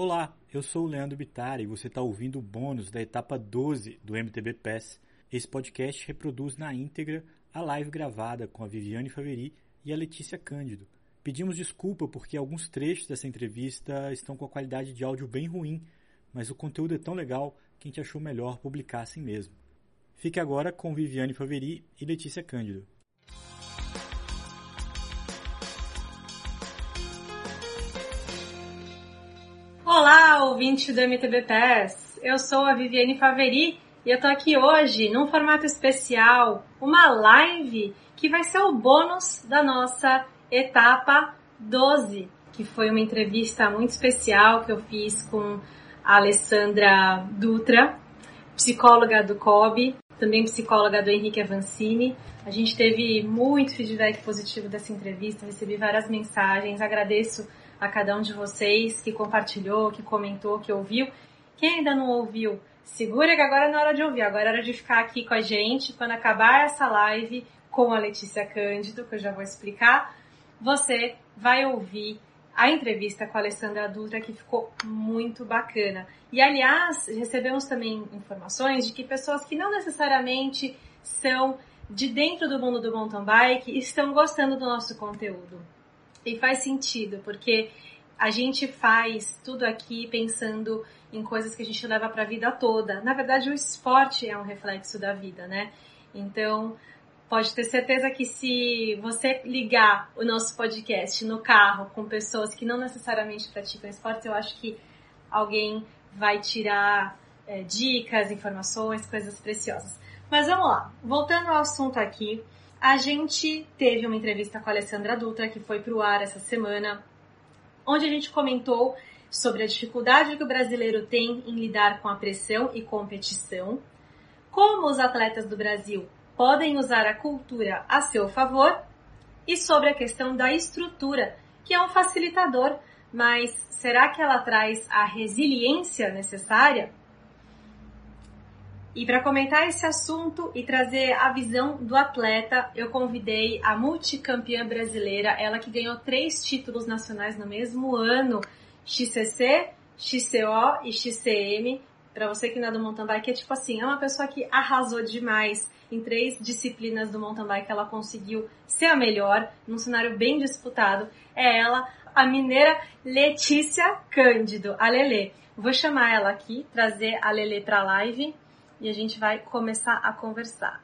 Olá, eu sou o Leandro Bittar e você está ouvindo o bônus da etapa 12 do MTB Pass. Esse podcast reproduz na íntegra a live gravada com a Viviane Faveri e a Letícia Cândido. Pedimos desculpa porque alguns trechos dessa entrevista estão com a qualidade de áudio bem ruim, mas o conteúdo é tão legal que a gente achou melhor publicar assim mesmo. Fique agora com Viviane Faveri e Letícia Cândido. Olá, ouvinte do MTB Pass. Eu sou a Viviane Faveri e eu tô aqui hoje num formato especial, uma live que vai ser o bônus da nossa etapa 12, que foi uma entrevista muito especial que eu fiz com a Alessandra Dutra, psicóloga do COB, também psicóloga do Henrique Avancini. A gente teve muito feedback positivo dessa entrevista, recebi várias mensagens, agradeço a cada um de vocês que compartilhou, que comentou, que ouviu. Quem ainda não ouviu, segura que agora é na hora de ouvir, agora é hora de ficar aqui com a gente quando acabar essa live com a Letícia Cândido, que eu já vou explicar. Você vai ouvir a entrevista com a Alessandra Dutra, que ficou muito bacana. E, aliás, recebemos também informações de que pessoas que não necessariamente são de dentro do mundo do mountain bike estão gostando do nosso conteúdo. E faz sentido, porque a gente faz tudo aqui pensando em coisas que a gente leva para a vida toda. Na verdade, o esporte é um reflexo da vida, né? Então, pode ter certeza que se você ligar o nosso podcast no carro com pessoas que não necessariamente praticam esporte, eu acho que alguém vai tirar é, dicas, informações, coisas preciosas. Mas vamos lá, voltando ao assunto aqui, a gente teve uma entrevista com a Alessandra Dutra, que foi para o ar essa semana, onde a gente comentou sobre a dificuldade que o brasileiro tem em lidar com a pressão e competição, como os atletas do Brasil podem usar a cultura a seu favor e sobre a questão da estrutura, que é um facilitador, mas será que ela traz a resiliência necessária? E para comentar esse assunto e trazer a visão do atleta, eu convidei a multicampeã brasileira, ela que ganhou três títulos nacionais no mesmo ano, XCC, XCO e XCM. Para você que não é do mountain bike, é tipo assim, é uma pessoa que arrasou demais em três disciplinas do mountain bike, ela conseguiu ser a melhor, num cenário bem disputado. É ela, a mineira Letícia Cândido, a Lele. Vou chamar ela aqui, trazer a Lele para a live e a gente vai começar a conversar.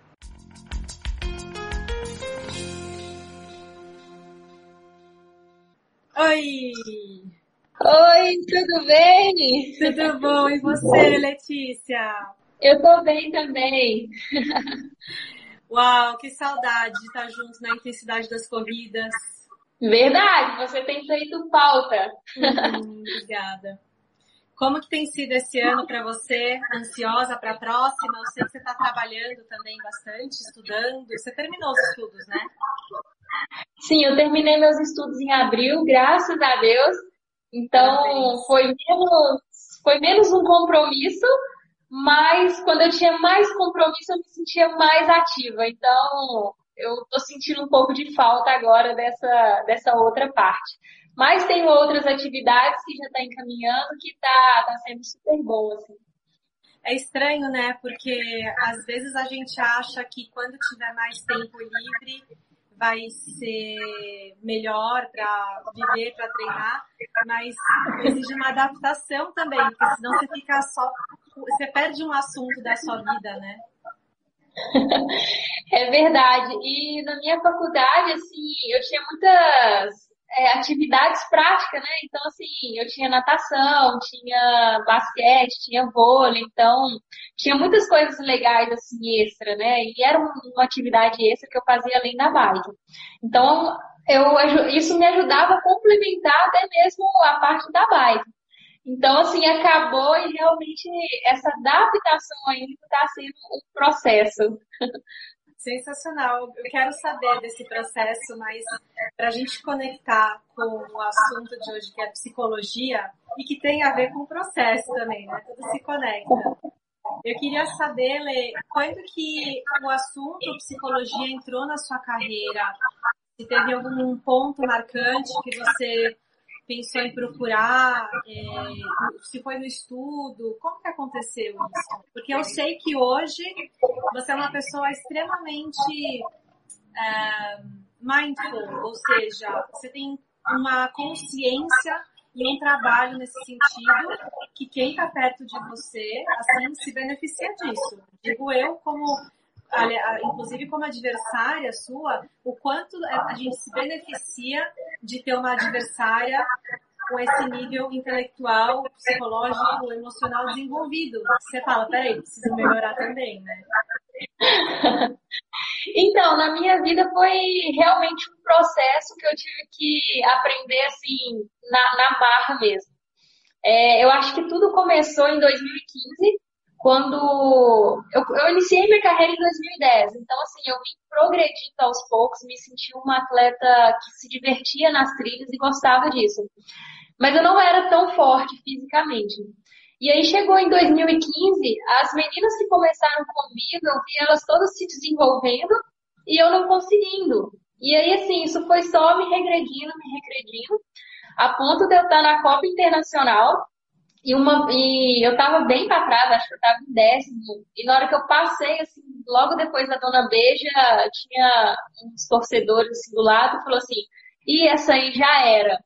Oi! Oi, tudo bem? Tudo bom? E você, Letícia? Eu tô bem também. Uau, que saudade de estar juntos na intensidade das corridas. Verdade, você tem feito falta. Hum, obrigada. Como que tem sido esse ano para você? Ansiosa para a próxima? Eu sei que você está trabalhando também bastante, estudando. Você terminou os estudos, né? Sim, eu terminei meus estudos em abril, graças a Deus. Então foi menos, foi menos um compromisso, mas quando eu tinha mais compromisso eu me sentia mais ativa. Então eu estou sentindo um pouco de falta agora dessa, dessa outra parte. Mas tem outras atividades que já está encaminhando que está tá sendo super bom, assim. É estranho, né? Porque às vezes a gente acha que quando tiver mais tempo livre vai ser melhor para viver, para treinar, mas exige uma adaptação também, porque senão você fica só. Você perde um assunto da sua vida, né? É verdade. E na minha faculdade, assim, eu tinha muitas é, atividades práticas, né? Então, assim, eu tinha natação, tinha basquete, tinha vôlei, então tinha muitas coisas legais, assim, extra, né? E era uma atividade extra que eu fazia além da bike. Então, eu, isso me ajudava a complementar até mesmo a parte da bike. Então, assim, acabou e realmente essa adaptação ainda está sendo um processo. Sensacional. Eu quero saber desse processo, mas para a gente conectar com o assunto de hoje, que é psicologia, e que tem a ver com o processo também, né? Tudo se conecta. Eu queria saber, Lê, quando que o assunto psicologia entrou na sua carreira? Se teve algum ponto marcante que você pensou em procurar? É, se foi no estudo? Como que aconteceu isso? Porque eu sei que hoje você é uma pessoa extremamente é, mindful, ou seja, você tem uma consciência e um trabalho nesse sentido que quem está perto de você, assim, se beneficia disso. Digo eu como inclusive como adversária sua, o quanto a gente se beneficia de ter uma adversária com esse nível intelectual, psicológico, emocional desenvolvido. Você fala, peraí, preciso melhorar também, né? Então, na minha vida foi realmente um processo que eu tive que aprender assim, na, na marra mesmo. É, eu acho que tudo começou em 2015, quando eu, eu, iniciei minha carreira em 2010. Então, assim, eu vim progredindo aos poucos, me senti uma atleta que se divertia nas trilhas e gostava disso. Mas eu não era tão forte fisicamente. E aí chegou em 2015, as meninas que começaram comigo, eu vi elas todas se desenvolvendo e eu não conseguindo. E aí, assim, isso foi só me regredindo, me regredindo, a ponto de eu estar na Copa Internacional e, uma, e eu tava bem pra trás, acho que eu tava em décimo. E na hora que eu passei, assim, logo depois da Dona Beija, tinha uns torcedores assim, do lado e falou assim, e essa aí já era.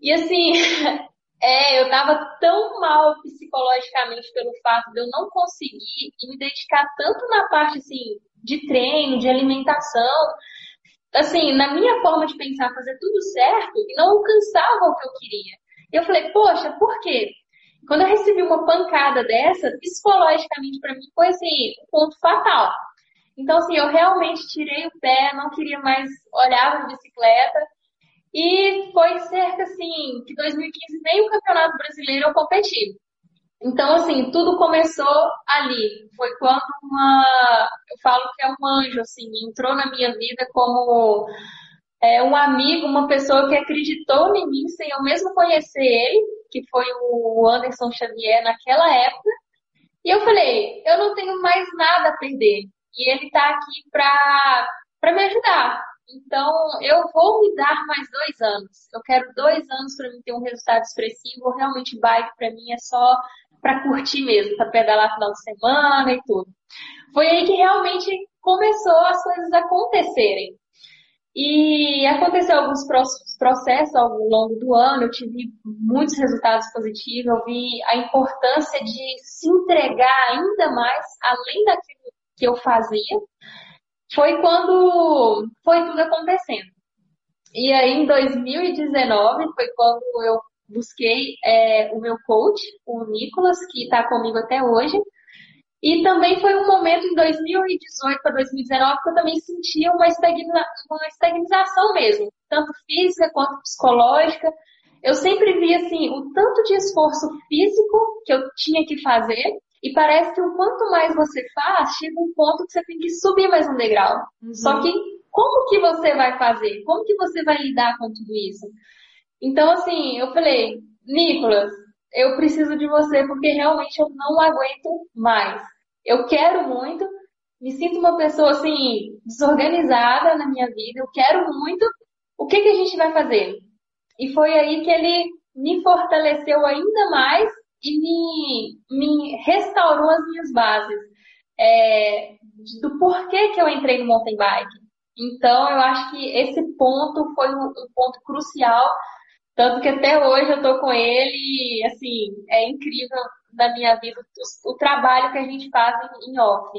E assim, é, eu tava tão mal psicologicamente pelo fato de eu não conseguir me dedicar tanto na parte, assim, de treino, de alimentação, assim, na minha forma de pensar, fazer tudo certo, e não alcançava o que eu queria. Eu falei, poxa, por quê? Quando eu recebi uma pancada dessa, psicologicamente para mim foi assim, um ponto fatal. Então, assim, eu realmente tirei o pé, não queria mais olhar para bicicleta. E foi cerca, assim, que 2015 nem o Campeonato Brasileiro eu competi. Então, assim, tudo começou ali. Foi quando uma, eu falo que é um anjo, assim, entrou na minha vida como é, um amigo, uma pessoa que acreditou em mim sem eu mesmo conhecer ele, que foi o Anderson Xavier naquela época. E eu falei, eu não tenho mais nada a perder. E ele está aqui para me ajudar. Então, eu vou me dar mais dois anos. Eu quero dois anos para mim ter um resultado expressivo. Realmente, bike para mim é só para curtir mesmo, para pedalar final de semana e tudo. Foi aí que realmente começou as coisas a acontecerem. E aconteceu alguns processos ao longo do ano, eu tive muitos resultados positivos, eu vi a importância de se entregar ainda mais, além daquilo que eu fazia. Foi quando foi tudo acontecendo. E aí, em 2019, foi quando eu busquei é, o meu coach, o Nicolas, que está comigo até hoje, e também foi um momento em 2018 para 2019 que eu também sentia uma, estagna, uma estagnização mesmo, tanto física quanto psicológica. Eu sempre vi assim o tanto de esforço físico que eu tinha que fazer e parece que o quanto mais você faz, chega um ponto que você tem que subir mais um degrau. Uhum. Só que como que você vai fazer? Como que você vai lidar com tudo isso? Então assim, eu falei, Nicolas, eu preciso de você porque realmente eu não aguento mais eu quero muito, me sinto uma pessoa assim, desorganizada na minha vida, eu quero muito, o que, que a gente vai fazer? E foi aí que ele me fortaleceu ainda mais e me, me restaurou as minhas bases é, do porquê que eu entrei no mountain bike. Então, eu acho que esse ponto foi um, um ponto crucial, tanto que até hoje eu tô com ele e, assim, é incrível da minha vida o, o trabalho que a gente faz em, em off.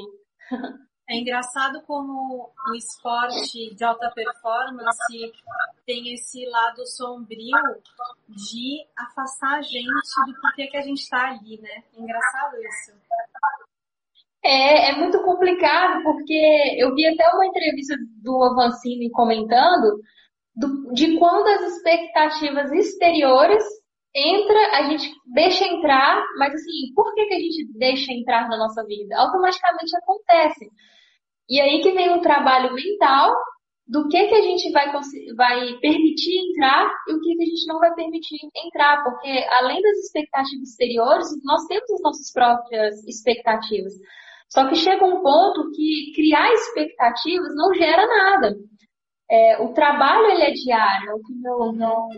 É engraçado como o esporte de alta performance tem esse lado sombrio de afastar a gente do porquê que a gente está ali, né? É engraçado isso. É, é muito complicado porque eu vi até uma entrevista do Avancini comentando do, de quando as expectativas exteriores entra, a gente deixa entrar, mas assim, por que, que a gente deixa entrar na nossa vida? Automaticamente acontece. E aí que vem o trabalho mental do que, que a gente vai, vai permitir entrar e o que, que a gente não vai permitir entrar, porque além das expectativas exteriores, nós temos as nossas próprias expectativas. Só que chega um ponto que criar expectativas não gera nada. é, o trabalho ele é diário, é o que meu, meu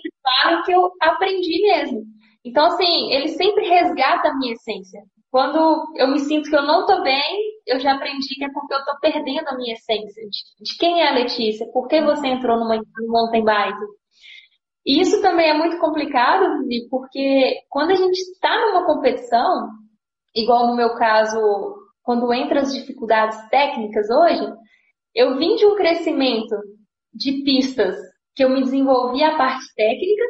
sempre falo que eu aprendi mesmo. Então, assim, ele sempre resgata a minha essência. Quando eu me sinto que eu não tô bem, eu já aprendi que é porque eu tô perdendo a minha essência. De, de quem é a Letícia? Por que você entrou numa, no mountain bike? E isso também é muito complicado, Vivi, porque quando a gente está numa competição, igual no meu caso, quando entra as dificuldades técnicas hoje, eu vim de um crescimento de pistas que eu me desenvolvi a parte técnica,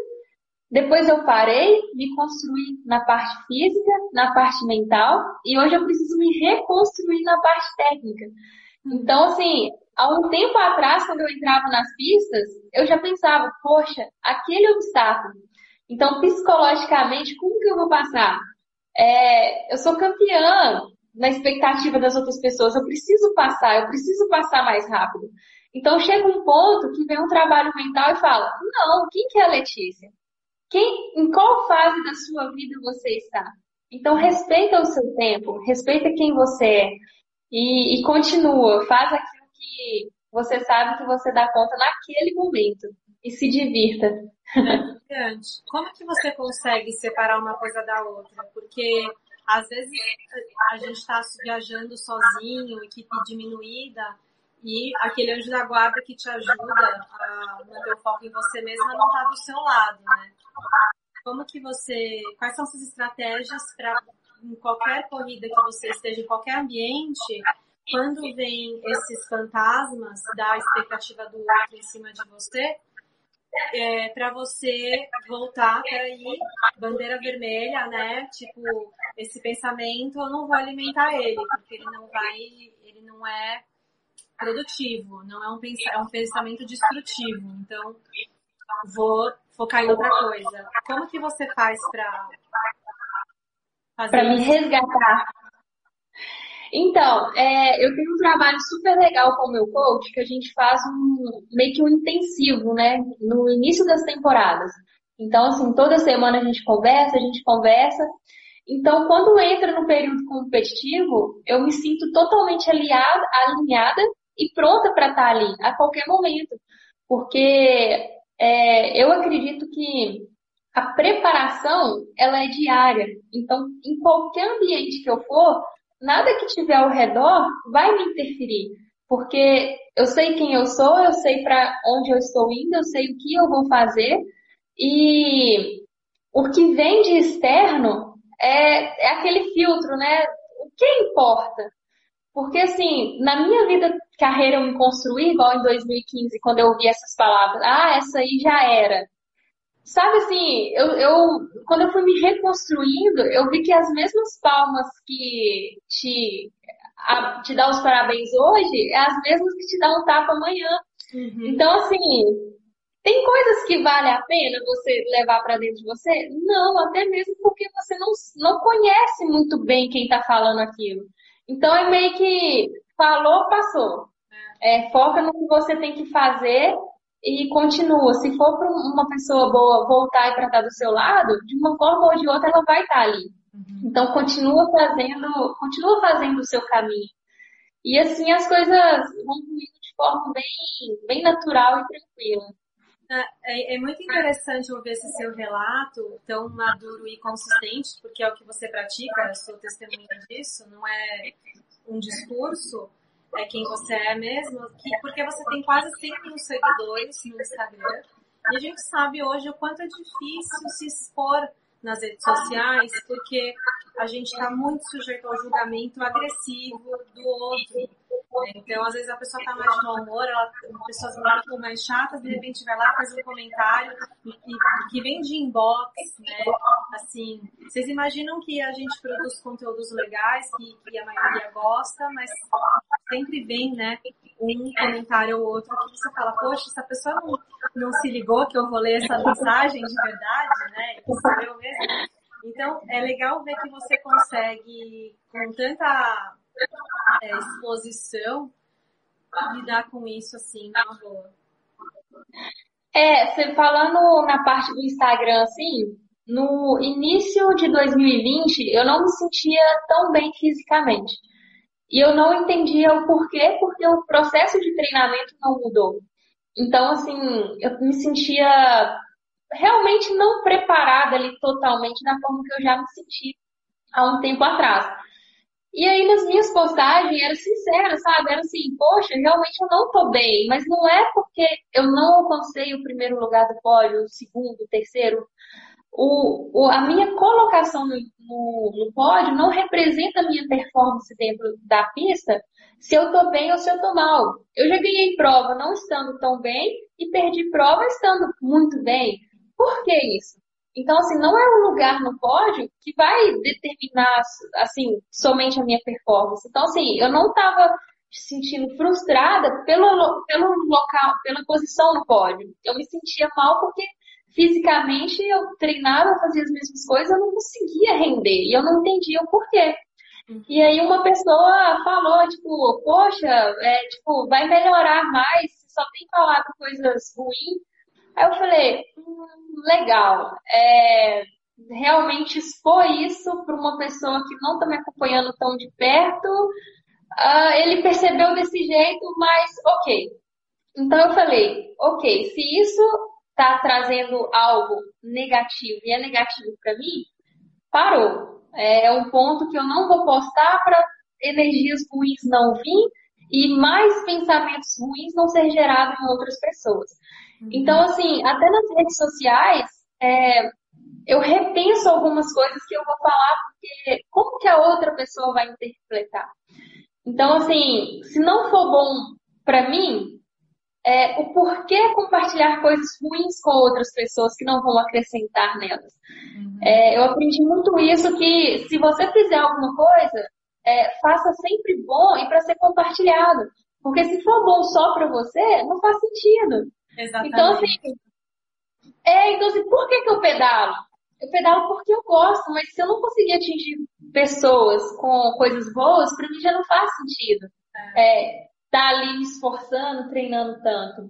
depois eu parei, me construí na parte física, na parte mental, e hoje eu preciso me reconstruir na parte técnica. Então, assim, há um tempo atrás, quando eu entrava nas pistas, eu já pensava, poxa, aquele obstáculo. Então, psicologicamente, como que eu vou passar? É, eu sou campeã na expectativa das outras pessoas, eu preciso passar, eu preciso passar mais rápido. Então, chega um ponto que vem um trabalho mental e fala, não, quem que é a Letícia? Quem, em qual fase da sua vida você está? Então, respeita o seu tempo, respeita quem você é e, e continua, faz aquilo que você sabe que você dá conta naquele momento e se divirta. Como que você consegue separar uma coisa da outra? Porque às vezes a gente está viajando sozinho, equipe diminuída, e aquele anjo da guarda que te ajuda a manter o foco em você mesma não está do seu lado, né? Como que você, quais são suas estratégias para em qualquer corrida que você esteja, em qualquer ambiente, quando vem esses fantasmas da expectativa do outro em cima de você, é, para você voltar, peraí, bandeira vermelha, né? Tipo, esse pensamento eu não vou alimentar ele, porque ele não vai, ele não é produtivo, não é um, é um pensamento destrutivo. Então, vou focar em outra coisa. Como que você faz para fazer Para me resgatar. Então, é, eu tenho um trabalho super legal com o meu coach, que a gente faz um, meio que um intensivo, né? No início das temporadas. Então, assim, toda semana a gente conversa, a gente conversa. Então, quando entra no período competitivo, eu me sinto totalmente aliada, alinhada e pronta para estar ali a qualquer momento. Porque é, eu acredito que a preparação ela é diária. Então, em qualquer ambiente que eu for, nada que tiver ao redor vai me interferir, porque eu sei quem eu sou, eu sei para onde eu estou indo, eu sei o que eu vou fazer e o que vem de externo é, é aquele filtro, né? O que importa? Porque assim, na minha vida, carreira eu me construí, igual em 2015, quando eu ouvi essas palavras, ah, essa aí já era. Sabe assim, eu, eu, quando eu fui me reconstruindo, eu vi que as mesmas palmas que te, a, te dá os parabéns hoje, é as mesmas que te dão um tapa amanhã. Uhum. Então, assim, tem coisas que vale a pena você levar para dentro de você? Não, até mesmo porque você não, não conhece muito bem quem está falando aquilo. Então é meio que falou, passou. É, foca no que você tem que fazer e continua. Se for para uma pessoa boa voltar e para estar do seu lado, de uma forma ou de outra ela vai estar ali. Uhum. Então continua fazendo, continua fazendo o seu caminho. E assim as coisas vão fluindo de forma bem, bem natural e tranquila. É, é, é, muito interessante ouvir esse seu relato tão maduro e consistente, porque é o que você pratica, eu sou testemunha disso, não é um discurso, é quem você é mesmo, que, porque você tem quase 100 mil seguidores no Instagram. E a gente sabe hoje o quanto é difícil se expor nas redes sociais, porque a gente está muito sujeito ao julgamento agressivo do outro. Então, às vezes a pessoa está mais de mau humor, ela, pessoas muito mais chatas, de repente vai lá, faz um comentário e, que vem de inbox, né? Assim, vocês imaginam que a gente produz conteúdos legais, que, que a maioria gosta, mas sempre vem, né, um comentário ou outro que você fala, poxa, essa pessoa não, não se ligou que eu vou ler essa mensagem de verdade, né? Eu mesmo. Então, é legal ver que você consegue, com tanta é, exposição, lidar com isso assim, na boa. É, você falando na parte do Instagram, assim, no início de 2020, eu não me sentia tão bem fisicamente. E eu não entendia o porquê, porque o processo de treinamento não mudou. Então, assim, eu me sentia realmente não preparada ali totalmente da forma que eu já me senti há um tempo atrás. E aí nas minhas postagens era sincera, sabe? Era assim, poxa, realmente eu não tô bem, mas não é porque eu não alcancei o primeiro lugar do pódio, o segundo, o terceiro. O, o, a minha colocação no, no, no pódio não representa a minha performance dentro da pista, se eu tô bem ou se eu tô mal. Eu já ganhei prova não estando tão bem e perdi prova estando muito bem. Por que isso? Então, assim, não é um lugar no pódio que vai determinar, assim, somente a minha performance. Então, assim, eu não estava sentindo frustrada pelo, pelo local, pela posição no pódio. Eu me sentia mal porque fisicamente eu treinava, fazia as mesmas coisas, eu não conseguia render e eu não entendia o porquê. Uhum. E aí uma pessoa falou, tipo, poxa, é, tipo, vai melhorar mais, só tem falado coisas ruins. Aí eu falei, hum, legal. É, realmente expor isso para uma pessoa que não está me acompanhando tão de perto, uh, ele percebeu desse jeito, mas ok. Então eu falei, ok, se isso está trazendo algo negativo e é negativo para mim, parou. É, é um ponto que eu não vou postar para energias ruins não vir e mais pensamentos ruins não ser gerados em outras pessoas. Então, assim, até nas redes sociais, é, eu repenso algumas coisas que eu vou falar, porque como que a outra pessoa vai interpretar? Então, assim, se não for bom para mim, é, o porquê compartilhar coisas ruins com outras pessoas que não vão acrescentar nelas. Uhum. É, eu aprendi muito isso, que se você fizer alguma coisa, é, faça sempre bom e para ser compartilhado. Porque se for bom só para você, não faz sentido. Exatamente. Então, assim, é, então, assim, por que, que eu pedalo? Eu pedalo porque eu gosto, mas se eu não conseguir atingir pessoas com coisas boas, para mim já não faz sentido. É. tá ali me esforçando, treinando tanto.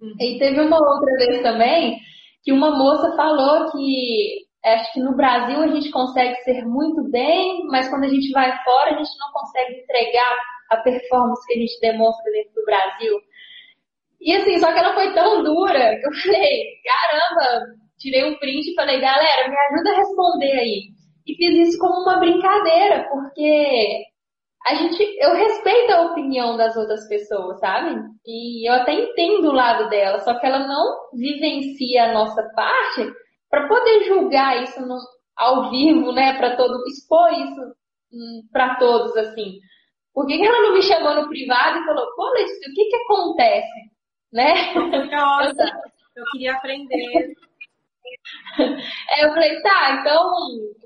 Uhum. E teve uma outra vez também que uma moça falou que acho que no Brasil a gente consegue ser muito bem, mas quando a gente vai fora a gente não consegue entregar a performance que a gente demonstra dentro do Brasil. E assim, só que ela foi tão dura que eu falei, caramba, tirei um print e falei, galera, me ajuda a responder aí. E fiz isso como uma brincadeira, porque a gente, eu respeito a opinião das outras pessoas, sabe? E eu até entendo o lado dela, só que ela não vivencia a nossa parte para poder julgar isso no, ao vivo, né? Para todo, expor isso hum, para todos, assim. Por que, que ela não me chamou no privado e falou, pô, Letícia, o que que acontece? né? Nossa, eu queria aprender. É, eu falei, tá, então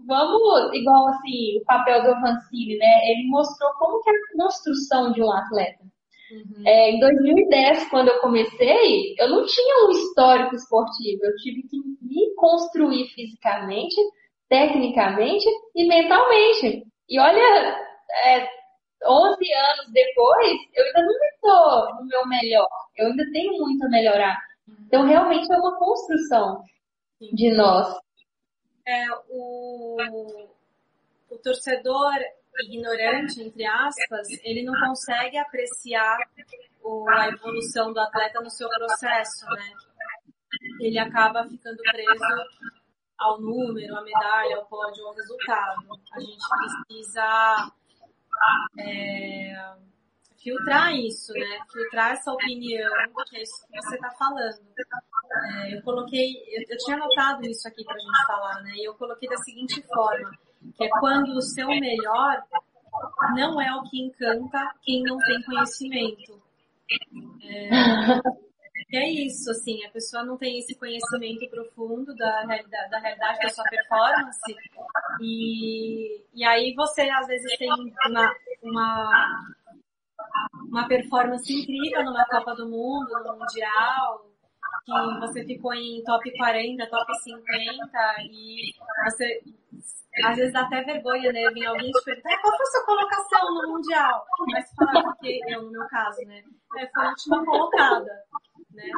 vamos, igual assim, o papel do Vancini, né? Ele mostrou como que é a construção de um atleta. Uhum. É, em 2010, quando eu comecei, eu não tinha um histórico esportivo, eu tive que me construir fisicamente, tecnicamente e mentalmente. E olha, é, 11 anos depois, eu ainda não estou no meu melhor. Eu ainda tenho muito a melhorar. Então, realmente é uma construção Sim. de nós. É, o, o torcedor ignorante, entre aspas, ele não consegue apreciar o, a evolução do atleta no seu processo, né? Ele acaba ficando preso ao número, à medalha, ao pódio, ao resultado. A gente precisa é, filtrar isso, né? Filtrar essa opinião, que é isso que você está falando. É, eu coloquei, eu, eu, tinha anotado isso aqui para a gente falar, né? E eu coloquei da seguinte forma, que é quando o seu melhor não é o que encanta quem não tem conhecimento. É, é isso, assim, a pessoa não tem esse conhecimento profundo da, da, da realidade da sua performance e, e aí você às vezes tem uma, uma, uma performance incrível numa Copa do Mundo, no Mundial, que você ficou em top 40, top 50 e você às vezes dá até vergonha, né? Vir alguém te perguntar qual foi a sua colocação no Mundial? Mas falar porque eu, no meu caso, né? É, foi a última colocada né?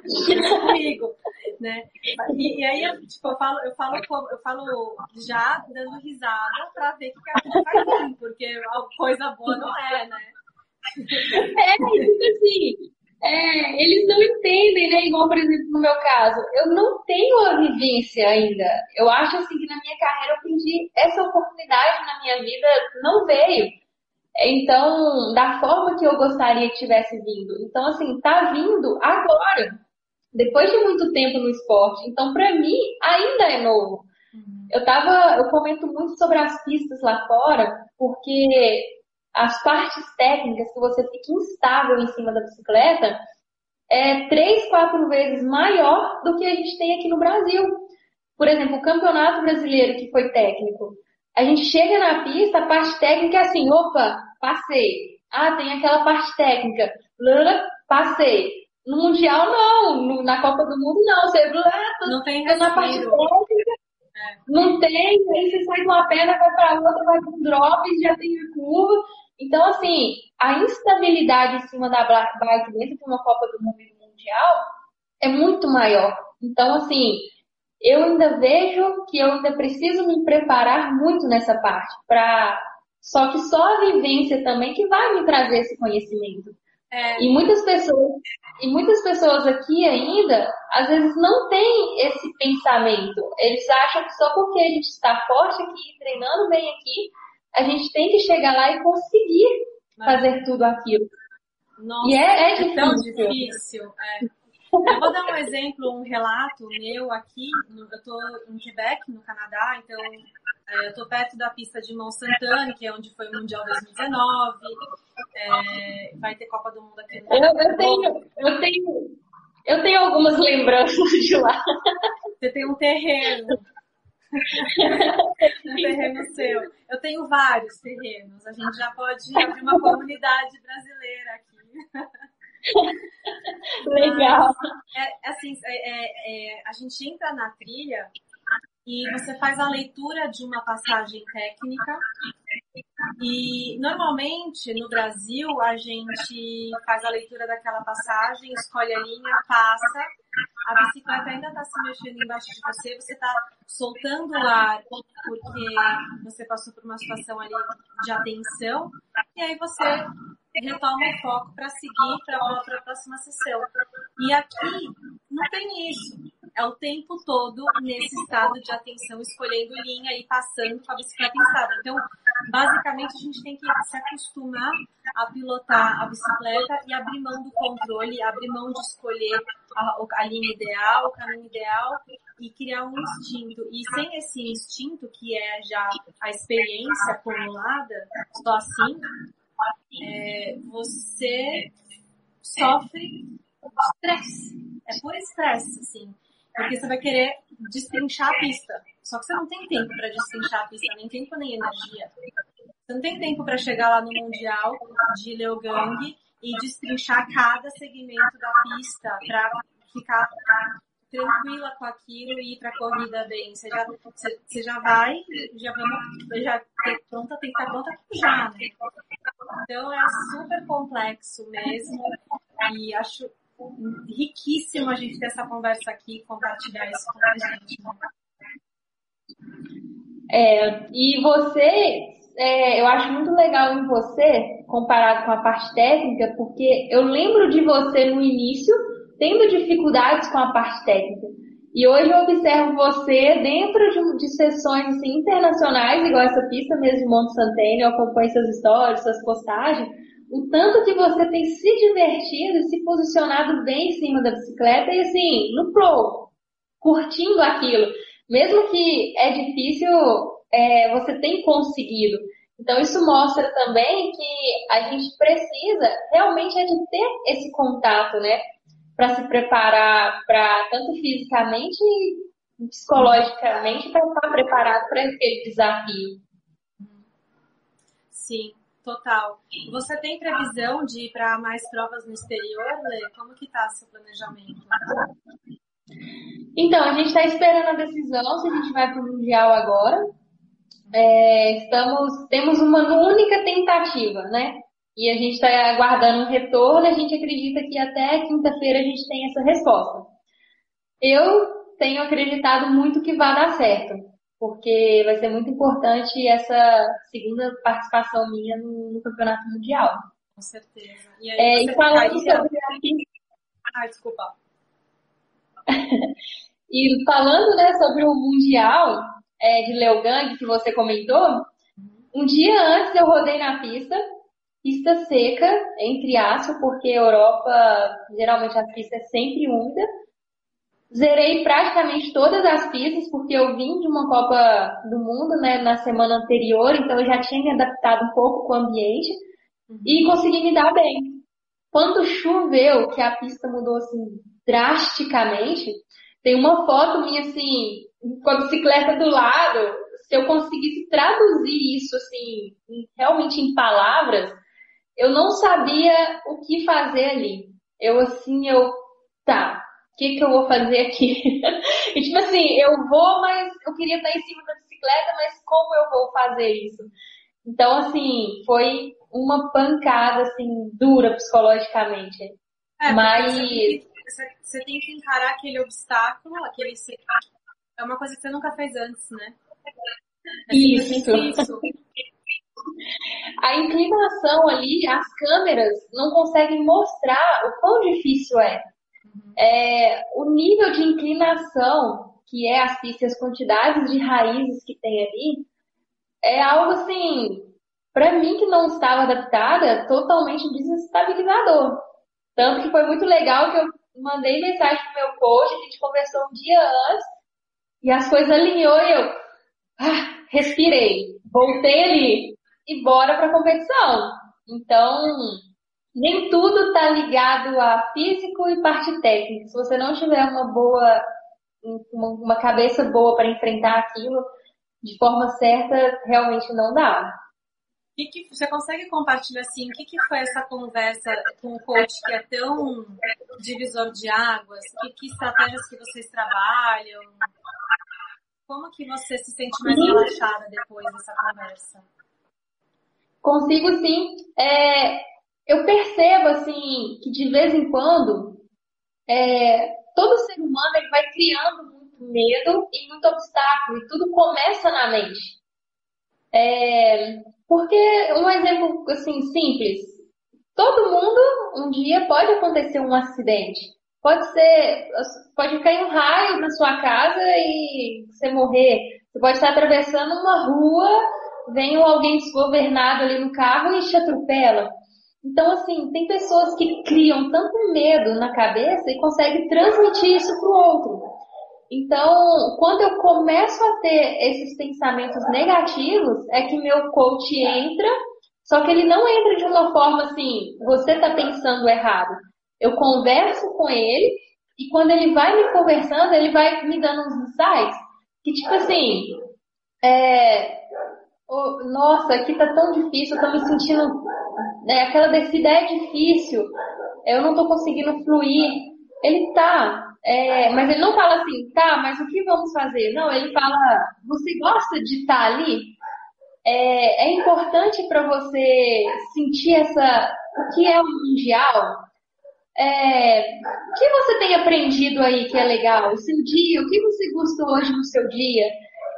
comigo, né? E, e, aí, tipo, eu falo, eu falo, eu falo já dando risada pra ver que a vai vir, porque coisa boa não é, né? É, tipo assim, é, eles não entendem, né? Igual, por exemplo, no meu caso, eu não tenho a vivência ainda. Eu acho assim que na minha carreira eu perdi essa oportunidade na minha vida, não veio. Então, da forma que eu gostaria que tivesse vindo. Então, assim, tá vindo agora, depois de muito tempo no esporte. Então, para mim, ainda é novo. Uhum. Eu tava, eu comento muito sobre as pistas lá fora, porque as partes técnicas que você fica instável em cima da bicicleta é três, quatro vezes maior do que a gente tem aqui no Brasil. Por exemplo, o campeonato brasileiro que foi técnico. A gente chega na pista, a parte técnica é assim, opa, passei. Ah, tem aquela parte técnica, blá, passei. No Mundial, não. na Copa do Mundo, não. Você blá, não tem na parte técnica. É. Não tem, aí você sai de uma perna, vai para outra, vai com drop, já tem curva. Então, assim, a instabilidade em cima da bike dentro de uma Copa do Mundo e do Mundial é muito maior. Então, assim, eu ainda vejo que eu ainda preciso me preparar muito nessa parte, para só que só a vivência também que vai me trazer esse conhecimento. É. E muitas pessoas, e muitas pessoas aqui ainda, às vezes não têm esse pensamento. Eles acham que só porque a gente está forte aqui, treinando bem aqui, a gente tem que chegar lá e conseguir fazer tudo aquilo. Nossa, e é, é, difícil. tão difícil. É. Eu vou dar um exemplo, um relato meu aqui. eu estou em Quebec, no Canadá, então é, eu estou perto da pista de Mont Saint-Anne, que é onde foi o Mundial 2019. É, vai ter Copa do Mundo aqui no eu, eu tenho, eu tenho, eu tenho algumas lembranças de lá. Você tem um terreno. um terreno seu. Eu tenho vários terrenos. A gente já pode abrir uma comunidade brasileira aqui. Legal. É, assim, é, é, é, a gente entra na trilha e você faz a leitura de uma passagem técnica. E normalmente no Brasil a gente faz a leitura daquela passagem, escolhe a linha, passa, a bicicleta ainda está se mexendo embaixo de você, você está soltando o ar porque você passou por uma situação ali de atenção, e aí você retoma o foco para seguir para a próxima sessão. E aqui não tem isso é o tempo todo nesse estado de atenção, escolhendo linha e passando com a bicicleta instável. Então, basicamente, a gente tem que se acostumar a pilotar a bicicleta e abrir mão do controle, abrir mão de escolher a, a linha ideal, o caminho ideal e criar um instinto. E sem esse instinto, que é já a experiência acumulada, só assim, é, você sofre estresse. É por estresse, assim. Porque você vai querer destrinchar a pista. Só que você não tem tempo para destrinchar a pista, nem tempo nem energia. Você não tem tempo para chegar lá no Mundial de Leogang e destrinchar cada segmento da pista para ficar tranquila com aquilo e ir para a corrida bem. Você já, você, você já vai, já vamos, já ter pronta, tem que estar pronta já, né? Então é super complexo mesmo e acho riquíssimo a gente ter essa conversa aqui compartilhar isso com a gente. Né? É, e você, é, eu acho muito legal em você, comparado com a parte técnica, porque eu lembro de você no início tendo dificuldades com a parte técnica. E hoje eu observo você dentro de, de sessões assim, internacionais, igual essa pista mesmo Monte Santana, eu acompanho suas histórias, suas postagens, o tanto que você tem se divertido e se posicionado bem em cima da bicicleta e assim, no flow, curtindo aquilo. Mesmo que é difícil, é, você tem conseguido. Então isso mostra também que a gente precisa realmente é de ter esse contato, né? Para se preparar para tanto fisicamente e psicologicamente para estar preparado para aquele desafio. Sim. Total. Você tem previsão de ir para mais provas no exterior, Lê? Como que está seu planejamento? Então, a gente está esperando a decisão se a gente vai para o Mundial agora. É, estamos, temos uma única tentativa, né? E a gente está aguardando um retorno. A gente acredita que até quinta-feira a gente tem essa resposta. Eu tenho acreditado muito que vai dar certo porque vai ser muito importante essa segunda participação minha no, no Campeonato Mundial. Com certeza. E, aí, é, e falando sobre. Ah, desculpa. E falando né, sobre o Mundial é, de Leogang que você comentou, um dia antes eu rodei na pista, pista seca, entre aspas, porque Europa, geralmente a pista é sempre úmida. Zerei praticamente todas as pistas, porque eu vim de uma Copa do Mundo, né, na semana anterior, então eu já tinha me adaptado um pouco com o ambiente e consegui me dar bem. Quando choveu, que a pista mudou assim drasticamente, tem uma foto minha assim, com a bicicleta do lado, se eu conseguisse traduzir isso assim, realmente em palavras, eu não sabia o que fazer ali. Eu assim, eu, tá, o que que eu vou fazer aqui? e tipo assim, eu vou, mas eu queria estar em cima da bicicleta, mas como eu vou fazer isso? Então, assim, foi uma pancada, assim, dura psicologicamente. É, mas... Você, tem que encarar aquele obstáculo, aquele... É uma coisa que você nunca fez antes, né? É isso. isso. A inclinação ali, as câmeras não conseguem mostrar o quão difícil é. é o nível de inclinação que é as pistas, as quantidades de raízes que tem ali, é algo assim, para mim que não estava adaptada, totalmente desestabilizador. Tanto que foi muito legal que eu mandei mensagem pro meu coach, a gente conversou um dia antes, e as coisas alinhou e eu ah, respirei, voltei ali e bora para a competição. Então, nem tudo está ligado a físico e parte técnica. Se você não tiver uma boa, uma cabeça boa para enfrentar aquilo de forma certa, realmente não dá. Que que, você consegue compartilhar assim, o que, que foi essa conversa com o coach que é tão divisor de águas? Que, que estratégias que vocês trabalham? Como que você se sente mais relaxada depois dessa conversa? Consigo sim. É, eu percebo assim que de vez em quando é, todo ser humano ele vai criando muito medo e muito obstáculo e tudo começa na mente. É, porque um exemplo assim simples, todo mundo um dia pode acontecer um acidente. Pode ser, pode cair um raio na sua casa e você morrer. Você pode estar atravessando uma rua, vem alguém desgovernado ali no carro e te atropela. Então, assim, tem pessoas que criam tanto medo na cabeça e conseguem transmitir isso para o outro. Então, quando eu começo a ter esses pensamentos negativos, é que meu coach entra, só que ele não entra de uma forma assim, você está pensando errado. Eu converso com ele e quando ele vai me conversando, ele vai me dando uns insights que tipo assim, é, oh, nossa, aqui tá tão difícil, eu tô me sentindo, né, aquela descida é difícil, eu não tô conseguindo fluir. Ele tá, é, mas ele não fala assim, tá, mas o que vamos fazer? Não, ele fala, você gosta de estar tá ali? É, é importante para você sentir essa, o que é o mundial? É, o que você tem aprendido aí que é legal? O seu dia, o que você gostou hoje no seu dia?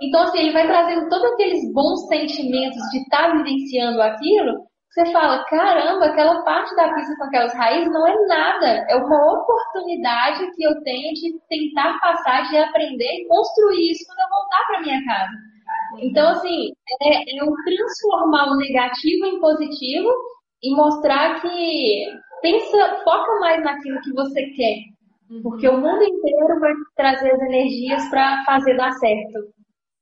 Então, assim, ele vai trazendo todos aqueles bons sentimentos de estar tá vivenciando aquilo. Você fala, caramba, aquela parte da pista com aquelas raízes não é nada. É uma oportunidade que eu tenho de tentar passar, de aprender e construir isso quando eu voltar para minha casa. Então, assim, é, é um transformar o negativo em positivo e mostrar que pensa, foca mais naquilo que você quer. Uhum. Porque o mundo inteiro vai trazer as energias para fazer dar certo.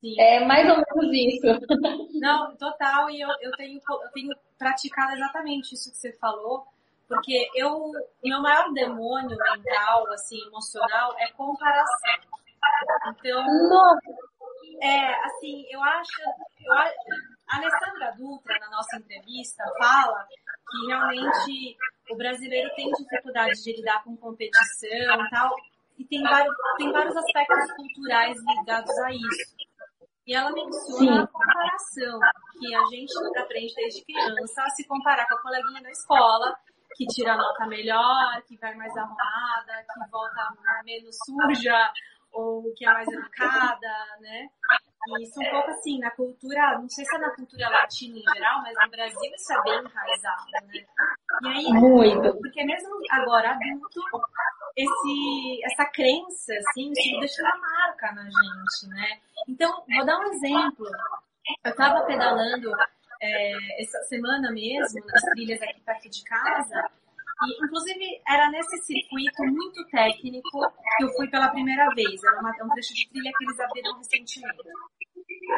Sim. É mais ou menos isso. Não, total, e eu, eu, tenho, eu tenho praticado exatamente isso que você falou, porque eu, meu maior demônio mental, assim, emocional, é comparação. Então, Nossa. é, assim, eu acho, eu, a Alessandra Dutra, na nossa entrevista, fala que realmente o brasileiro tem dificuldade de lidar com competição e tal, e tem vários, tem vários aspectos culturais ligados a isso. E ela menciona Sim. a comparação, que a gente aprende desde criança a se comparar com a coleguinha da escola, que tira nota melhor, que vai mais arrumada, que volta menos suja, ou que é mais educada, né? E isso um pouco assim, na cultura, não sei se é na cultura latina em geral, mas no Brasil isso é bem enraizado, né? E aí, Muito. porque mesmo agora adulto, esse, essa crença, assim, isso deixa uma marca na gente, né? Então, vou dar um exemplo. Eu tava pedalando é, essa semana mesmo, nas trilhas aqui perto de casa, e, inclusive, era nesse circuito muito técnico que eu fui pela primeira vez. Era uma, um trecho de trilha que eles abriram recentemente.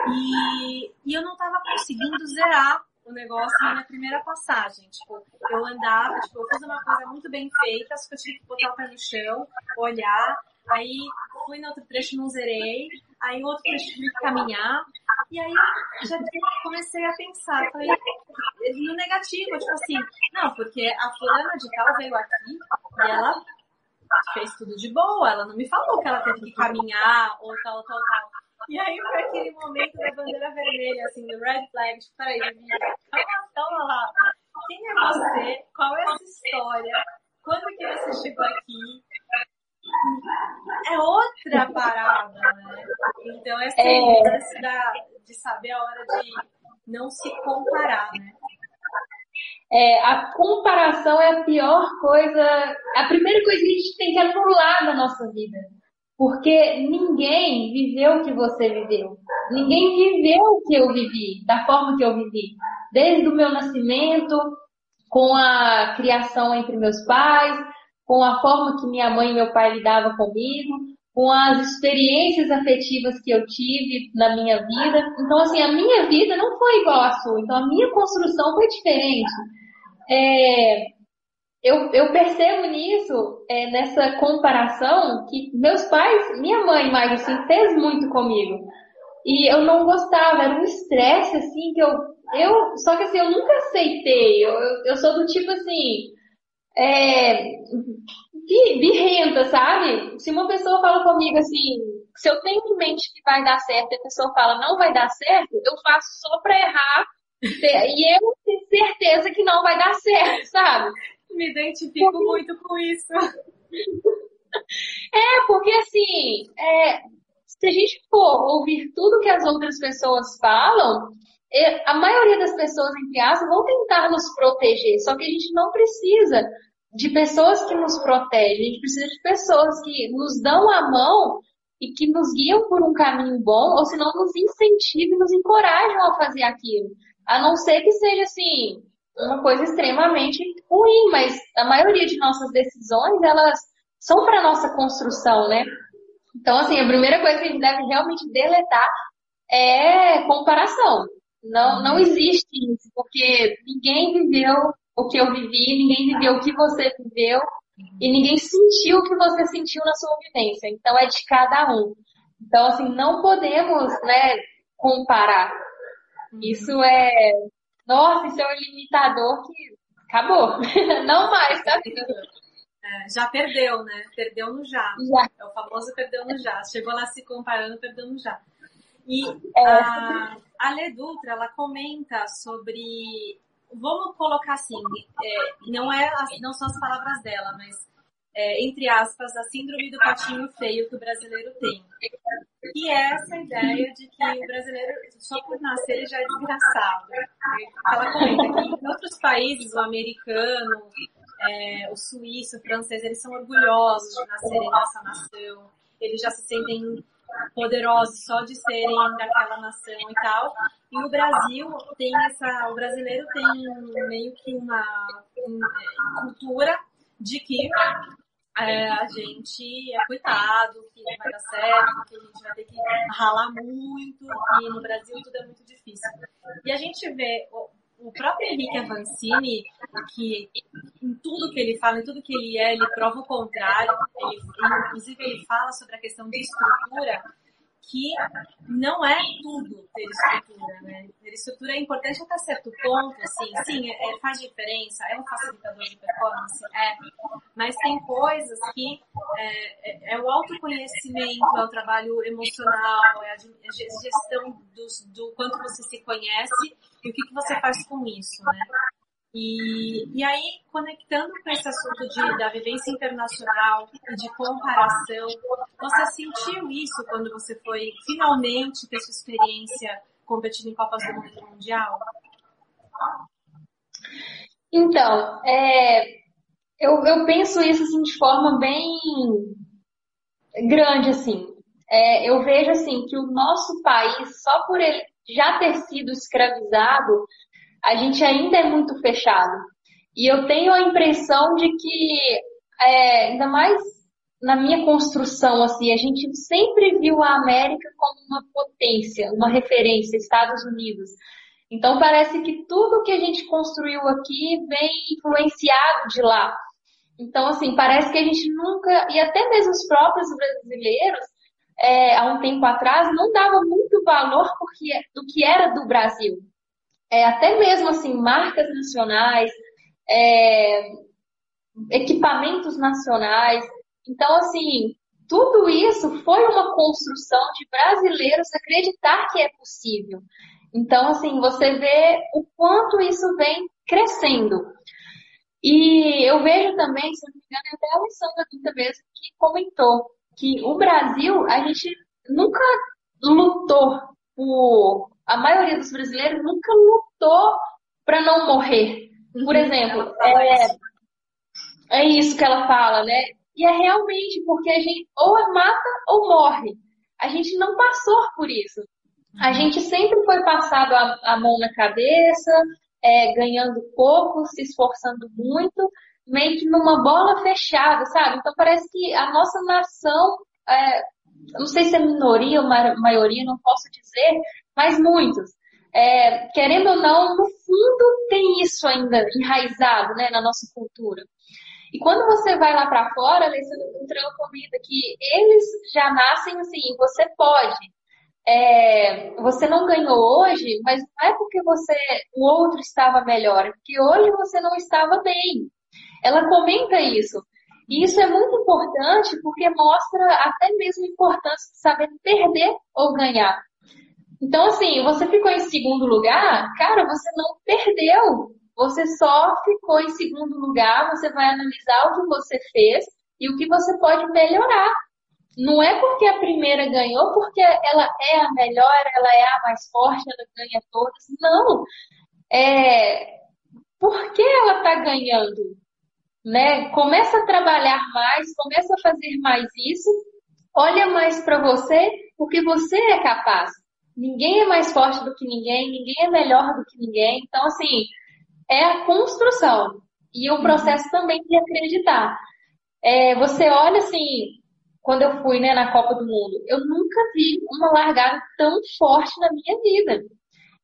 E, e eu não estava conseguindo zerar o negócio na minha primeira passagem. Tipo, eu andava, tipo, eu fiz uma coisa muito bem feita, só que eu tive que botar o pé no chão, olhar, aí fui no outro trecho não zerei, aí outro trecho tive que caminhar, e aí já comecei a pensar, falei, no negativo, tipo assim, não, porque a fulana de tal veio aqui e ela fez tudo de boa, ela não me falou que ela teve que caminhar ou tal, tal, tal. E aí foi aquele momento da bandeira vermelha, assim, do red flag, tipo, peraí, calma, calma lá. Quem é você? Qual é essa história? Quando que você chegou aqui? É outra parada, né? Então, essa é. da, de saber a hora de não se comparar, né? É, a comparação é a pior coisa, a primeira coisa que a gente tem que anular na nossa vida. Porque ninguém viveu o que você viveu. Ninguém viveu o que eu vivi, da forma que eu vivi. Desde o meu nascimento, com a criação entre meus pais, com a forma que minha mãe e meu pai lidavam comigo, com as experiências afetivas que eu tive na minha vida. Então, assim, a minha vida não foi igual à sua. Então, a minha construção foi diferente. É, eu, eu percebo nisso, é, nessa comparação, que meus pais, minha mãe mais assim, fez muito comigo. E eu não gostava, era um estresse assim que eu, eu, só que assim, eu nunca aceitei. Eu, eu, eu sou do tipo assim, é, birrenta, sabe? Se uma pessoa fala comigo assim, se eu tenho em mente que vai dar certo e a pessoa fala não vai dar certo, eu faço só pra errar e eu tenho certeza que não vai dar certo, sabe? Me identifico muito com isso. É, porque assim, é, se a gente for ouvir tudo que as outras pessoas falam, a maioria das pessoas, entre aspas, vão tentar nos proteger, só que a gente não precisa de pessoas que nos protegem, a gente precisa de pessoas que nos dão a mão e que nos guiam por um caminho bom, ou se não nos incentivam, nos encorajam a fazer aquilo. A não ser que seja assim, uma coisa extremamente ruim, mas a maioria de nossas decisões, elas são para nossa construção, né? Então, assim, a primeira coisa que a gente deve realmente deletar é comparação. Não, não existe isso, porque ninguém viveu o que eu vivi, ninguém viveu o que você viveu, e ninguém sentiu o que você sentiu na sua vivência. Então, é de cada um. Então, assim, não podemos, né, comparar. Isso é nossa, isso é um limitador que acabou. Não mais, tá? É, já perdeu, né? Perdeu no já. já. É o famoso perdeu no já. Chegou lá se comparando, perdeu no já. E é. a, a Lê Dutra, ela comenta sobre. Vamos colocar assim, é, não, é, não são as palavras dela, mas é, entre aspas, a síndrome do patinho feio que o brasileiro tem. E é essa ideia de que o brasileiro, só por nascer, ele já é desgraçado. Ela comenta que em outros países, o americano, é, o suíço, o francês, eles são orgulhosos de nascerem nessa nação. Eles já se sentem poderosos só de serem daquela nação e tal. E o Brasil tem essa, o brasileiro tem meio que uma, uma é, cultura de que é, a gente é coitado, que não vai dar certo, que a gente vai ter que ralar muito, que no Brasil tudo é muito difícil. E a gente vê o, o próprio Henrique Avancini, que em tudo que ele fala, em tudo que ele é, ele prova o contrário. Ele, inclusive, ele fala sobre a questão de estrutura que não é tudo ter estrutura, né? Ter estrutura é importante até certo ponto, assim, sim, é, faz diferença, é um facilitador de performance, é, mas tem coisas que é, é, é o autoconhecimento, é o trabalho emocional, é a, é gestão do, do quanto você se conhece e o que, que você faz com isso, né? E, e aí, conectando com esse assunto de, da vivência internacional e de comparação, você sentiu isso quando você foi finalmente ter sua experiência competindo em Copas do Mundo Mundial? Então, é, eu, eu penso isso assim, de forma bem grande, assim. É, eu vejo assim que o nosso país, só por ele já ter sido escravizado, a gente ainda é muito fechado. E eu tenho a impressão de que, é, ainda mais na minha construção, assim, a gente sempre viu a América como uma potência, uma referência, Estados Unidos. Então parece que tudo que a gente construiu aqui vem influenciado de lá. Então, assim, parece que a gente nunca, e até mesmo os próprios brasileiros, é, há um tempo atrás, não dava muito valor porque, do que era do Brasil é, até mesmo assim, marcas nacionais, é, equipamentos nacionais. Então, assim, tudo isso foi uma construção de brasileiros acreditar que é possível. Então, assim, você vê o quanto isso vem crescendo. E eu vejo também, se não me engano, até a Alessandra Dutra mesmo que comentou que o Brasil, a gente nunca lutou por a maioria dos brasileiros nunca lutou para não morrer. Por uhum. exemplo, é, é isso que ela fala, né? E é realmente porque a gente ou é mata ou morre. A gente não passou por isso. A uhum. gente sempre foi passado a, a mão na cabeça, é, ganhando pouco, se esforçando muito, meio que numa bola fechada, sabe? Então parece que a nossa nação, é, não sei se é minoria ou maioria, não posso dizer, mas muitos. É, querendo ou não, no fundo tem isso ainda enraizado né, na nossa cultura. E quando você vai lá para fora, Alessandra Dutra comida que eles já nascem assim, você pode. É, você não ganhou hoje, mas não é porque você o outro estava melhor, é porque hoje você não estava bem. Ela comenta isso. E isso é muito importante porque mostra até mesmo a importância de saber perder ou ganhar. Então, assim, você ficou em segundo lugar, cara, você não perdeu. Você só ficou em segundo lugar, você vai analisar o que você fez e o que você pode melhorar. Não é porque a primeira ganhou, porque ela é a melhor, ela é a mais forte, ela ganha todas. Não. É por que ela está ganhando? Né? Começa a trabalhar mais, começa a fazer mais isso, olha mais para você, porque você é capaz ninguém é mais forte do que ninguém, ninguém é melhor do que ninguém. Então, assim, é a construção e o processo também de acreditar. É, você olha assim, quando eu fui né, na Copa do Mundo, eu nunca vi uma largada tão forte na minha vida.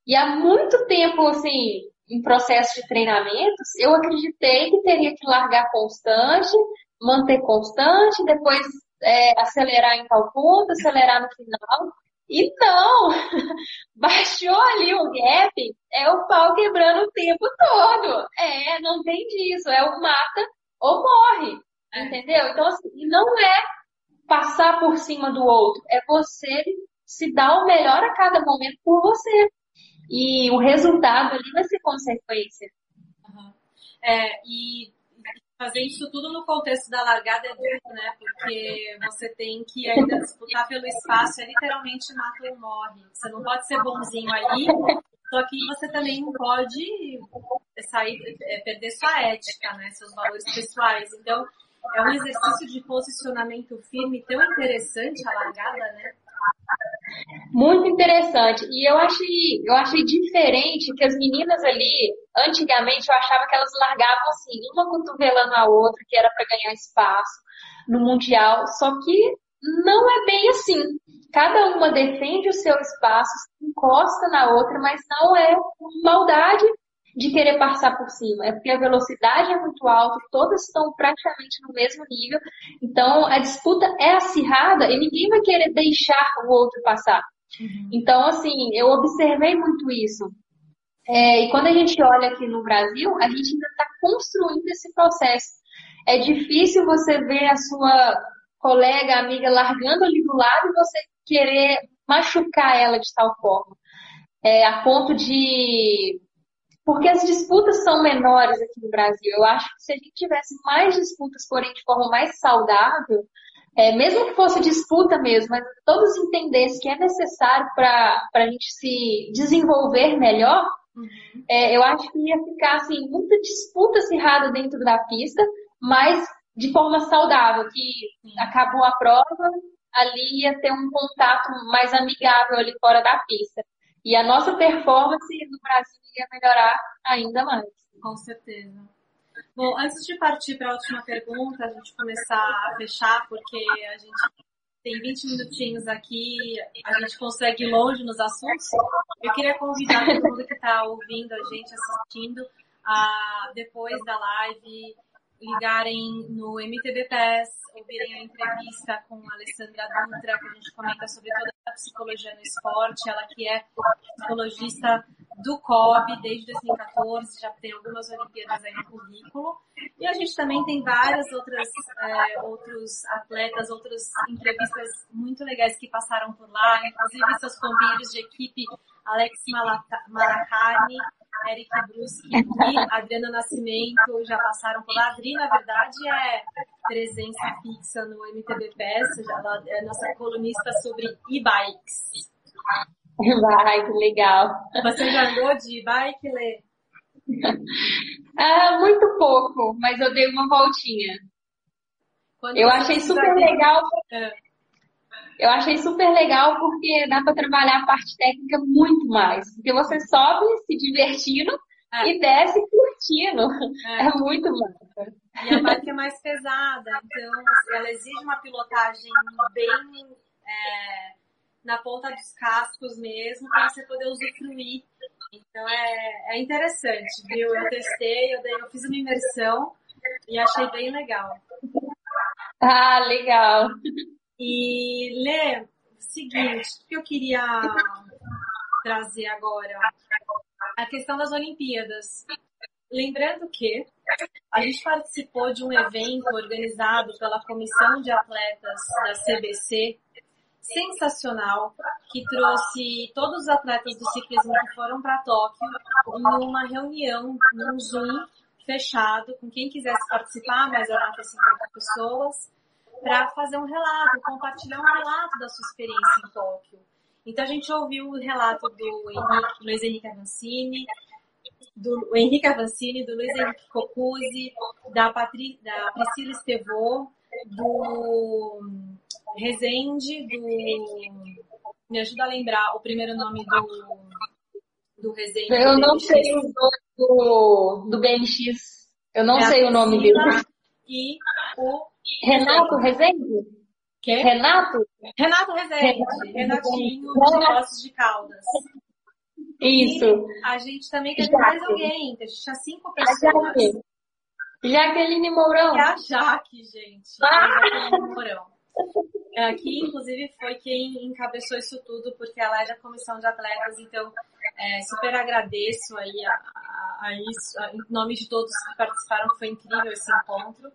E há muito tempo, assim, em processo de treinamentos, eu acreditei que teria que largar constante, manter constante, depois é, acelerar em tal ponto, acelerar no final. Então, baixou ali o gap, é o pau quebrando o tempo todo. É, não tem disso. É o mata ou morre. É. Entendeu? Então, assim, não é passar por cima do outro. É você se dar o melhor a cada momento por você. E o resultado ali vai ser consequência. Uhum. É, e fazer isso tudo no contexto da largada é duro, né? Porque você tem que ainda disputar pelo espaço, é literalmente mata ou morre. Você não pode ser bonzinho ali, só que você também não pode sair, é, perder sua ética, né? Seus valores pessoais. Então, é um exercício de posicionamento firme tão interessante a largada, né? Muito interessante. E eu achei, eu achei diferente que as meninas ali, antigamente, eu achava que elas largavam assim, uma cotovelando a outra, que era para ganhar espaço no Mundial. Só que não é bem assim. Cada uma defende o seu espaço, encosta na outra, mas não é maldade de querer passar por cima. É porque a velocidade é muito alta, todas estão praticamente no mesmo nível. Então a disputa é acirrada e ninguém vai querer deixar o outro passar. Uhum. Então, assim, eu observei muito isso. É, e quando a gente olha aqui no Brasil, a gente ainda está construindo esse processo. É difícil você ver a sua colega, amiga largando ali do lado e você querer machucar ela de tal forma. É, a ponto de porque as disputas são menores aqui no Brasil. Eu acho que se a gente tivesse mais disputas, porém de forma mais saudável, é, mesmo que fosse disputa mesmo, mas todos entendessem que é necessário para a gente se desenvolver melhor, uhum. é, eu acho que ia ficar assim, muita disputa acirrada dentro da pista, mas de forma saudável, que acabou a prova, ali ia ter um contato mais amigável ali fora da pista. E a nossa performance no Brasil ia melhorar ainda mais. Com certeza. Bom, antes de partir para a última pergunta, a gente começar a fechar, porque a gente tem 20 minutinhos aqui, a gente consegue ir longe nos assuntos. Eu queria convidar todo mundo que está ouvindo a gente, assistindo, a depois da live ligarem no MTB PES, ouvirem a entrevista com a Alessandra Dutra, que a gente comenta sobre toda a psicologia no esporte, ela que é psicologista do COB desde 2014, já tem algumas Olimpíadas aí no currículo. E a gente também tem várias outras, é, outros atletas, outras entrevistas muito legais que passaram por lá, inclusive seus companheiros de equipe, Alex Malacani, Eric Bruschi e Adriana Nascimento já passaram por lá. A Adri, na verdade, é presença fixa no MTB PES, ela é nossa colunista sobre e-bikes. E-bike, legal. Você já andou de e-bike, Lê? ah, muito pouco, mas eu dei uma voltinha. Quando eu achei super legal. É. Eu achei super legal porque dá para trabalhar a parte técnica muito mais. Porque você sobe se divertindo é. e desce curtindo. É, é muito massa. E a bike é mais pesada, então assim, ela exige uma pilotagem bem é, na ponta dos cascos mesmo, para você poder usufruir. Então é, é interessante, viu? Eu testei, eu, dei, eu fiz uma imersão e achei bem legal. Ah, legal. E, Lê, seguinte, que eu queria trazer agora? A questão das Olimpíadas. Lembrando que a gente participou de um evento organizado pela Comissão de Atletas da CBC, sensacional, que trouxe todos os atletas do ciclismo que foram para Tóquio em uma reunião, num Zoom fechado, com quem quisesse participar, mas eram até 50 pessoas para fazer um relato, compartilhar um relato da sua experiência em Tóquio. Então a gente ouviu o relato do Henrique, Luiz Henrique Avancini, do Henrique Avancini, do Luiz Henrique Cocuzzi, da, Patri, da Priscila Estevô, do Rezende, do. Me ajuda a lembrar o primeiro nome do, do Rezende. Eu não sei o nome do, do BMX. Eu não é sei o nome dele. E o Renato Rezende? Que? Renato? Renato Rezende. Renatinho de Negócios de Caldas. Isso. E a gente também teve mais alguém. A gente tinha cinco pessoas. Jaqueline Mourão. E a Jaque, gente. Ah! Jaqueline Mourão. Aqui, inclusive, foi quem encabeçou isso tudo, porque ela é da comissão de atletas, então é, super agradeço aí a, a, a isso, a, em nome de todos que participaram, foi incrível esse encontro.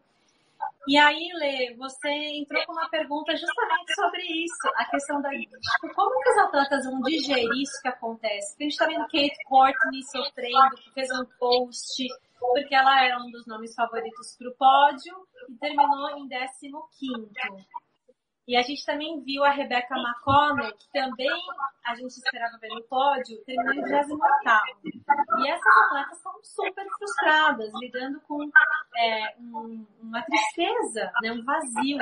E aí, Lê, você entrou com uma pergunta justamente sobre isso, a questão da tipo, como que os atletas vão digerir isso que acontece? Porque a gente está vendo Kate Courtney sofrendo, que fez um post, porque ela era um dos nomes favoritos para o pódio e terminou em 15 e a gente também viu a Rebecca McConnell, que também a gente esperava ver no pódio, terminou em 28 E essas atletas são super frustradas, lidando com é, um, uma tristeza, né, um vazio.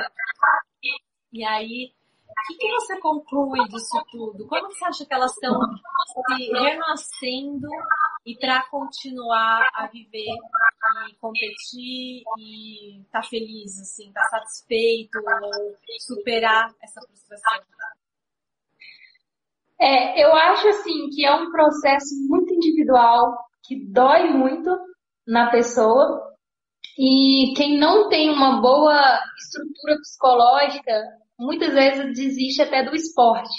E aí, o que, que, você conclui disso tudo? Como você acha que elas estão se renascendo e para continuar a viver e competir e estar tá feliz, assim, estar tá satisfeito ou superar essa frustração? É, eu acho assim que é um processo muito individual, que dói muito na pessoa. E quem não tem uma boa estrutura psicológica, muitas vezes desiste até do esporte.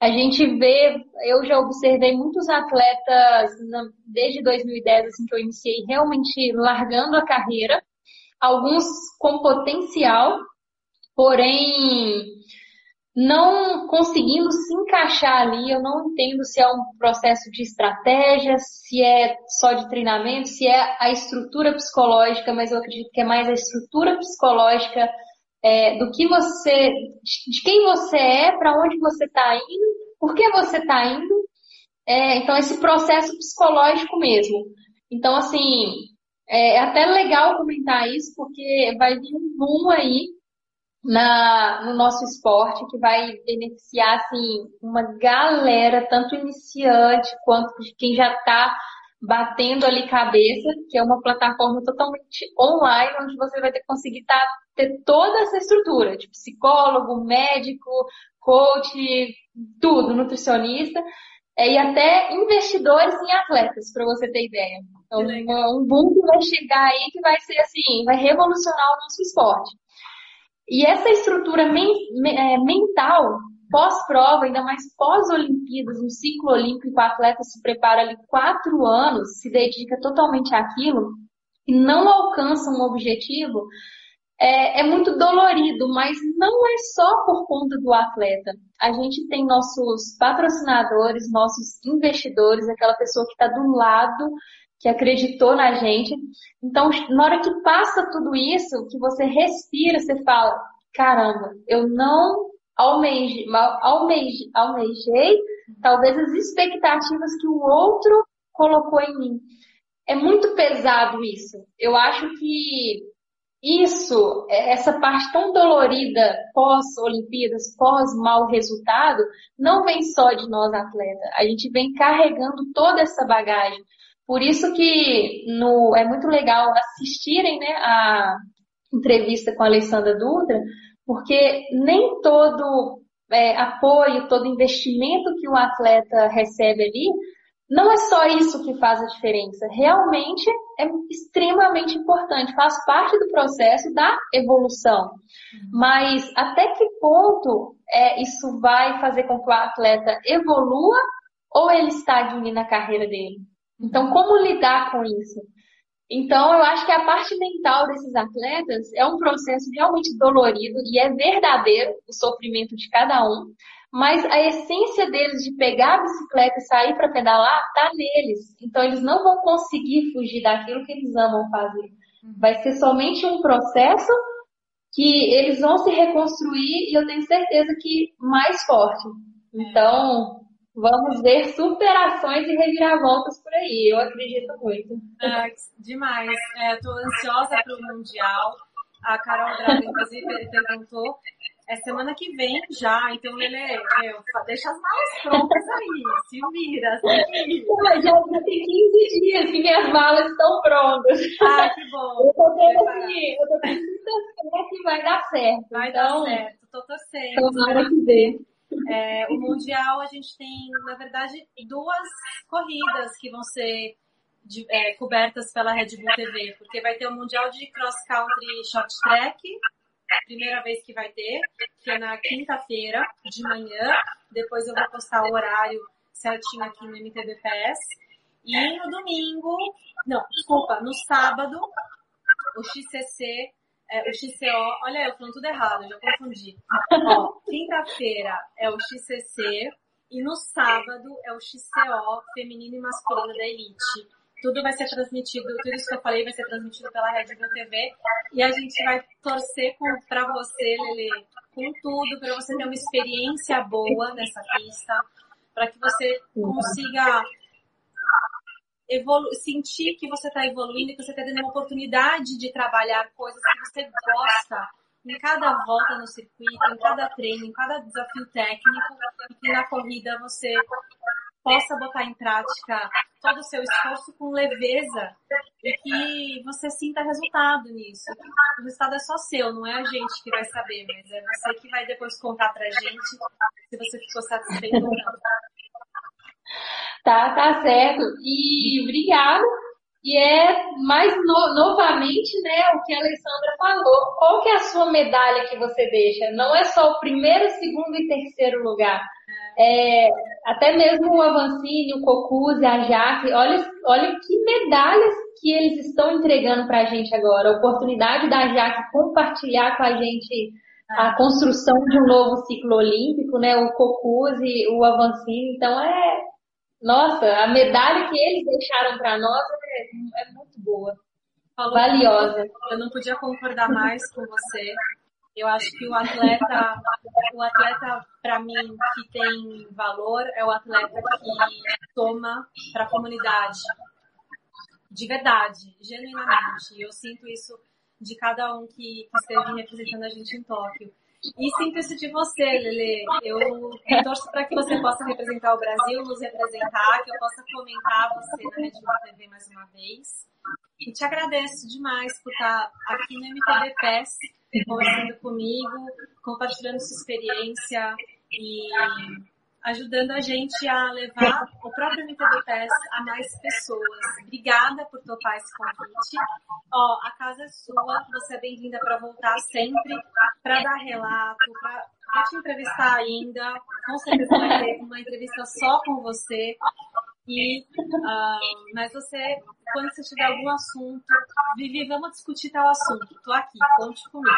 A gente vê, eu já observei muitos atletas desde 2010, assim que eu iniciei, realmente largando a carreira, alguns com potencial, porém não conseguindo se encaixar ali, eu não entendo se é um processo de estratégia, se é só de treinamento, se é a estrutura psicológica, mas eu acredito que é mais a estrutura psicológica é, do que você, de quem você é, para onde você está indo, por que você está indo. É, então, esse processo psicológico mesmo. Então, assim, é até legal comentar isso, porque vai vir um boom aí na, no nosso esporte que vai beneficiar, assim, uma galera, tanto iniciante quanto de quem já está batendo ali cabeça, que é uma plataforma totalmente online, onde você vai ter conseguir tá, ter toda essa estrutura de psicólogo, médico, coach, tudo, nutricionista, é, e até investidores em atletas, para você ter ideia. Então, um boom que vai chegar aí que vai ser assim, vai revolucionar o nosso esporte. E essa estrutura men é, mental, pós-prova, ainda mais pós-Olimpíadas, um ciclo olímpico, o atleta se prepara ali quatro anos, se dedica totalmente àquilo e não alcança um objetivo, é, é, muito dolorido, mas não é só por conta do atleta. A gente tem nossos patrocinadores, nossos investidores, aquela pessoa que está do lado, que acreditou na gente. Então, na hora que passa tudo isso, que você respira, você fala: caramba, eu não almejei, almejei, almejei talvez as expectativas que o outro colocou em mim. É muito pesado isso. Eu acho que isso, é, essa parte tão dolorida pós-Olimpíadas, pós-mau resultado, não vem só de nós atletas. A gente vem carregando toda essa bagagem. Por isso que no, é muito legal assistirem né, a entrevista com a Alessandra Dutra, porque nem todo é, apoio, todo investimento que o atleta recebe ali não é só isso que faz a diferença. Realmente é extremamente importante, faz parte do processo da evolução. Mas até que ponto é, isso vai fazer com que o atleta evolua ou ele estagne na carreira dele? Então, como lidar com isso? Então, eu acho que a parte mental desses atletas é um processo realmente dolorido e é verdadeiro o sofrimento de cada um, mas a essência deles de pegar a bicicleta e sair para pedalar tá neles. Então eles não vão conseguir fugir daquilo que eles amam fazer. Vai ser somente um processo que eles vão se reconstruir e eu tenho certeza que mais forte. Então, vamos ver superações e reviravoltas por aí. Eu acredito muito. É, demais. Estou é, ansiosa para o Mundial. A Carol Braga, inclusive, perguntou é semana que vem já, então Lele, meu, deixa as malas prontas aí, se vira, se vira. Já, já tem 15 dias que minhas malas estão prontas. Ah, que bom. Eu tô tendo assim, eu tô tendo que vai dar certo. Vai então, dar certo, tô torcendo. Tomara que dê. É, o Mundial a gente tem, na verdade, duas corridas que vão ser de, é, cobertas pela Red Bull TV, porque vai ter o Mundial de Cross Country Short Track, primeira vez que vai ter, que é na quinta-feira de manhã. Depois eu vou postar o horário certinho aqui no MTBPS. E no domingo, não, desculpa, no sábado, o XCC, é, o XCO, olha eu falando tudo errado, já confundi. Quinta-feira é o XCC e no sábado é o XCO, feminino e masculino da Elite tudo vai ser transmitido, tudo isso que eu falei vai ser transmitido pela Red Bull TV e a gente vai torcer para você, Lele, com tudo, para você ter uma experiência boa nessa pista, para que você consiga evolu sentir que você está evoluindo, que você está tendo uma oportunidade de trabalhar coisas que você gosta em cada volta no circuito, em cada treino, em cada desafio técnico, e que na corrida você possa botar em prática todo o seu esforço com leveza e que você sinta resultado nisso. O resultado é só seu, não é a gente que vai saber, mas é você que vai depois contar pra gente se você ficou satisfeito ou não. Tá, tá certo. E obrigado. E é mais no, novamente, né, o que a Alessandra falou. Qual que é a sua medalha que você deixa? Não é só o primeiro, segundo e terceiro lugar é, até mesmo o Avancini, o Cocuzzi, a Jaque, olha, olha que medalhas que eles estão entregando para a gente agora. A oportunidade da Jaque compartilhar com a gente a construção de um novo ciclo olímpico, né? O Cocuzzi, o Avancini, então é, nossa, a medalha que eles deixaram para nós é, é, muito boa, Falou valiosa. Eu não podia concordar mais com você. Eu acho que o atleta, o atleta para mim que tem valor é o atleta que toma para a comunidade, de verdade, genuinamente. Eu sinto isso de cada um que, que esteve representando a gente em Tóquio. E sinto isso de você, Lele. Eu torço para que você possa representar o Brasil, nos representar, que eu possa comentar você na Rede TV mais uma vez. E te agradeço demais por estar aqui no MTV PES, conversando comigo, compartilhando sua experiência e ajudando a gente a levar o próprio MTV PES a mais pessoas. Obrigada por topar esse convite. Ó, a casa é sua, você é bem-vinda para voltar sempre, para dar relato, para te entrevistar ainda. Com certeza vai ter uma entrevista só com você. E, uh, mas você, quando você tiver algum assunto, Vivi, vamos discutir tal assunto. Tô aqui, conte comigo.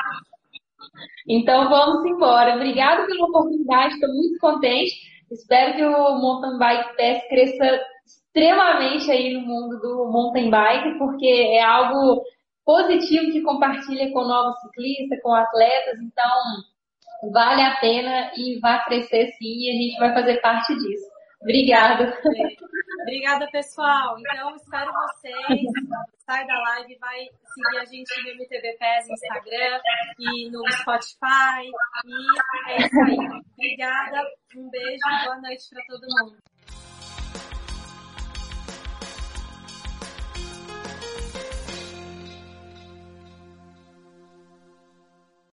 Então vamos embora. Obrigada pela oportunidade, estou muito contente. Espero que o mountain bike pass cresça extremamente aí no mundo do mountain bike, porque é algo positivo que compartilha com novos ciclistas, com atletas, então vale a pena e vai crescer sim e a gente vai fazer parte disso. Obrigada. Obrigada, pessoal. Então, espero vocês. Sai da live, vai seguir a gente no MTV PES no Instagram e no Spotify. E é isso aí. Obrigada, um beijo boa noite para todo mundo.